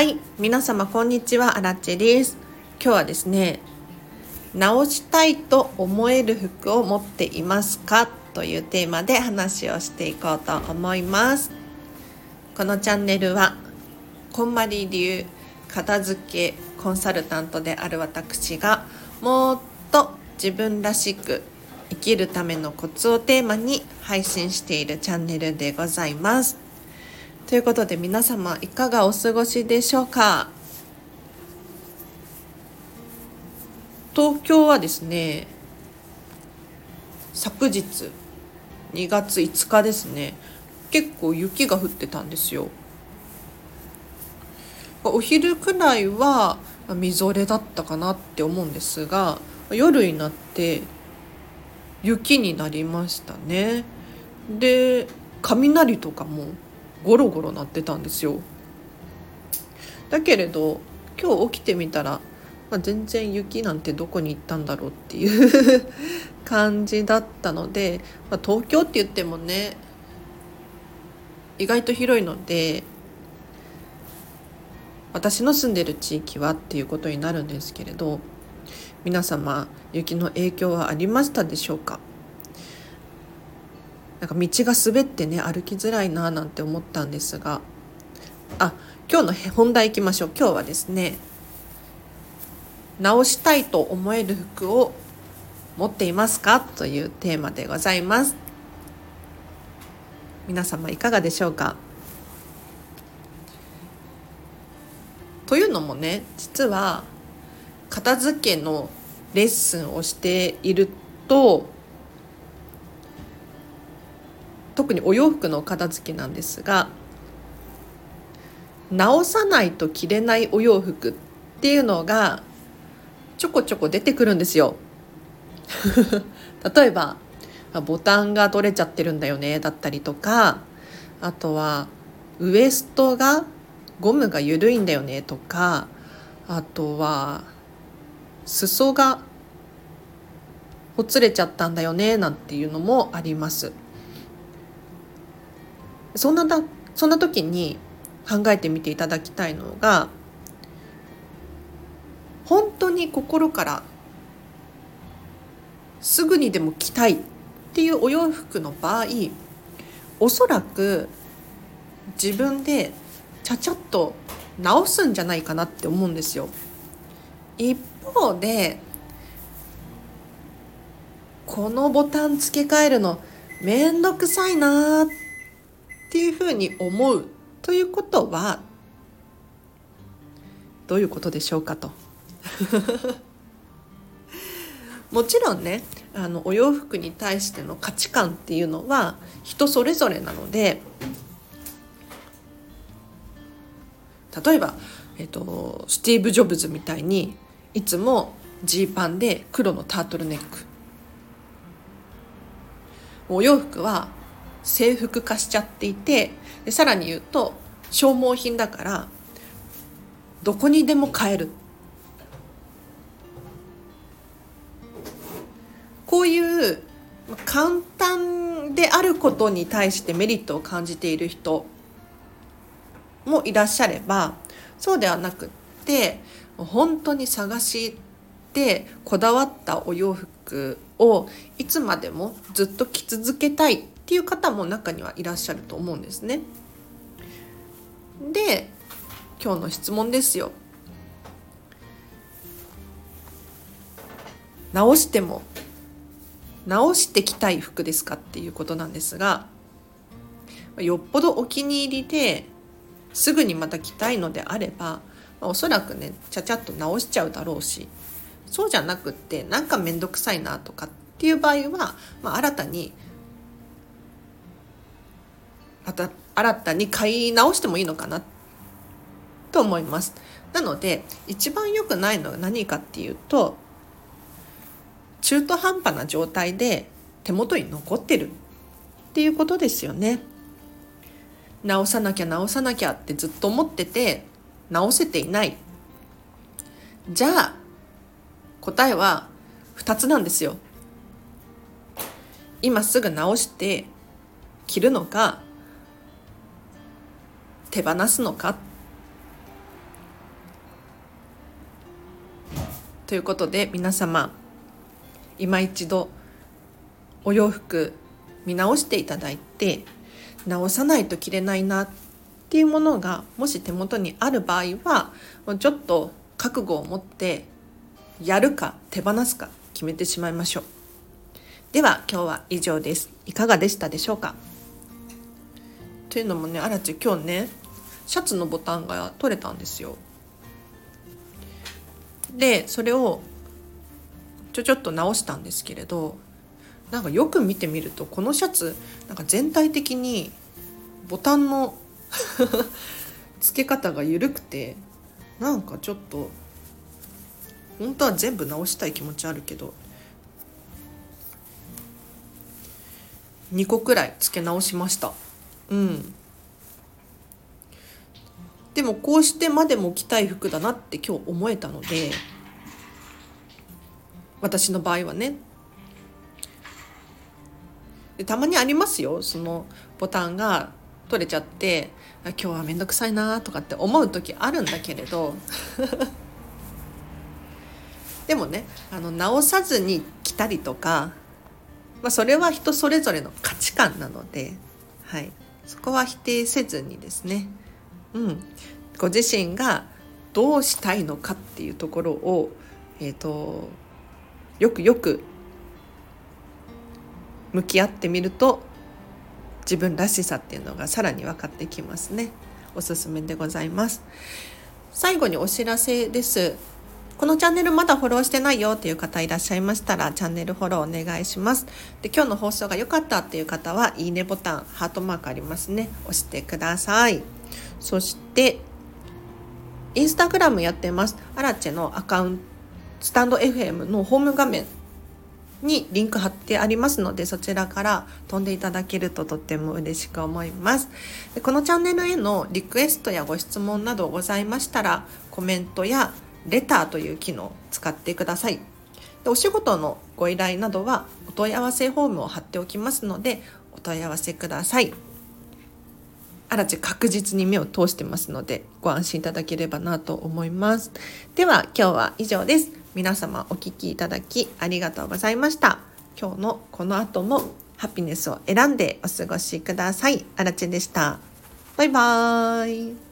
はい皆様こんにちは。アラです。今日はですね直したいと思える服を持っていますか？というテーマで話をしていこうと思います。このチャンネルはこんまり流片付けコンサルタントである私がもっと自分らしく生きるためのコツをテーマに配信しているチャンネルでございます。ということで皆様いかがお過ごしでしょうか？東京はですね昨日2月5日ですね結構雪が降ってたんですよ。お昼くらいはみぞれだったかなって思うんですが夜になって雪になりましたね。で雷とかもゴロゴロ鳴ってたんですよ。だけれど今日起きてみたら、まあ、全然雪なんてどこに行ったんだろうっていう 感じだったので、まあ、東京って言ってもね意外と広いので私の住んでる地域はっていうことになるんですけれど皆様雪の影響はありましたでしょうか？なんか道が滑ってね歩きづらいななんて思ったんですが。あ今日の本題いきましょう。今日はですね直したいと思える服を持っていますか？というテーマでございます。皆様いかがでしょうか？というのもね実は片付けのレッスンをしていると特にお洋服の片付けなんですが直さないと着れないお洋服っていうのがちょこちょこ出てくるんですよ。例えばボタンが取れちゃってるんだよねだったりとかあとはウエストがゴムが緩いんだよねとかあとは裾がほつれちゃったんだよねなんていうのもあります。そんなだそんな時に考えてみていただきたいのが本当に心からすぐにでも着たいっていうお洋服の場合おそらく自分でちゃちゃっと直すんじゃないかなって思うんですよ。一方でこのボタン付け替えるのめんどくさいなっっていうふうに思うということはどういうことでしょうかと。もちろんねあのお洋服に対しての価値観っていうのは人それぞれなので例えば、えっと、スティーブ・ジョブズみたいにいつもジーパンで黒のタートルネックお洋服は制服化しちゃっていてでさらに言うと消耗品だからどこにでも買える。こういう簡単であることに対してメリットを感じている人もいらっしゃればそうではなくって本当に探してこだわったお洋服をいつまでもずっと着続けたいっていう方も中にはいらっしゃると思うんですね。で今日の質問ですよ。直しても直してきたい服ですかっていうことなんですがよっぽどお気に入りですぐにまた着たいのであれば、まあ、おそらくねちゃちゃっと直しちゃうだろうしそうじゃなくってなんか面倒くさいなとかっていう場合は、まあ、新たにまた新たに買い直してもいいのかなと思います。なので一番良くないのは何かっていうと中途半端な状態で手元に残ってるっていうことですよね。直さなきゃ直さなきゃってずっと思ってて直せていないじゃあ答えは2つなんですよ。今すぐ直して着るのか手放すのか。ということで皆様今一度お洋服見直していただいて直さないと着れないなっていうものがもし手元にある場合はちょっと覚悟を持ってやるか手放すか決めてしまいましょう。では今日は以上です。いかがでしたでしょうか？というのもねあらち今日ねシャツのボタンが取れたんですよ。でそれをちょちょっと直したんですけれどなんかよく見てみるとこのシャツなんか全体的にボタンの 付け方が緩くてなんかちょっと本当は全部直したい気持ちあるけど2個くらい付け直しました。うん。でもこうしてまでも着たい服だなって今日思えたので私の場合はね。でたまにありますよ。そのボタンが取れちゃって今日は面倒くさいなとかって思う時あるんだけれど。でもねあの直さずに着たりとか、まあ、それは人それぞれの価値観なので、はい、そこは否定せずにですね、うん、ご自身がどうしたいのかっていうところを、えーとよくよく向き合ってみると自分らしさっていうのがさらに分かってきますね。おすすめでございます。最後にお知らせです。このチャンネルまだフォローしてないよっていう方いらっしゃいましたらチャンネルフォローお願いします。で今日の放送が良かったっていう方はいいねボタンハートマークありますね。押してください。そしてインスタグラムやってます。アラチェのアカウントスタンド FM のホーム画面にリンク貼ってありますのでそちらから飛んでいただけるととっても嬉しく思います。でこのチャンネルへのリクエストやご質問などございましたらコメントやレターという機能を使ってください。でお仕事のご依頼などはお問い合わせフォームを貼っておきますのでお問い合わせください。あらち確実に目を通してますのでご安心いただければなと思います。では今日は以上です。皆様お聴きいただきありがとうございました。今日のこの後もハピネスを選んでお過ごしください。あらちでした。バイバーイ。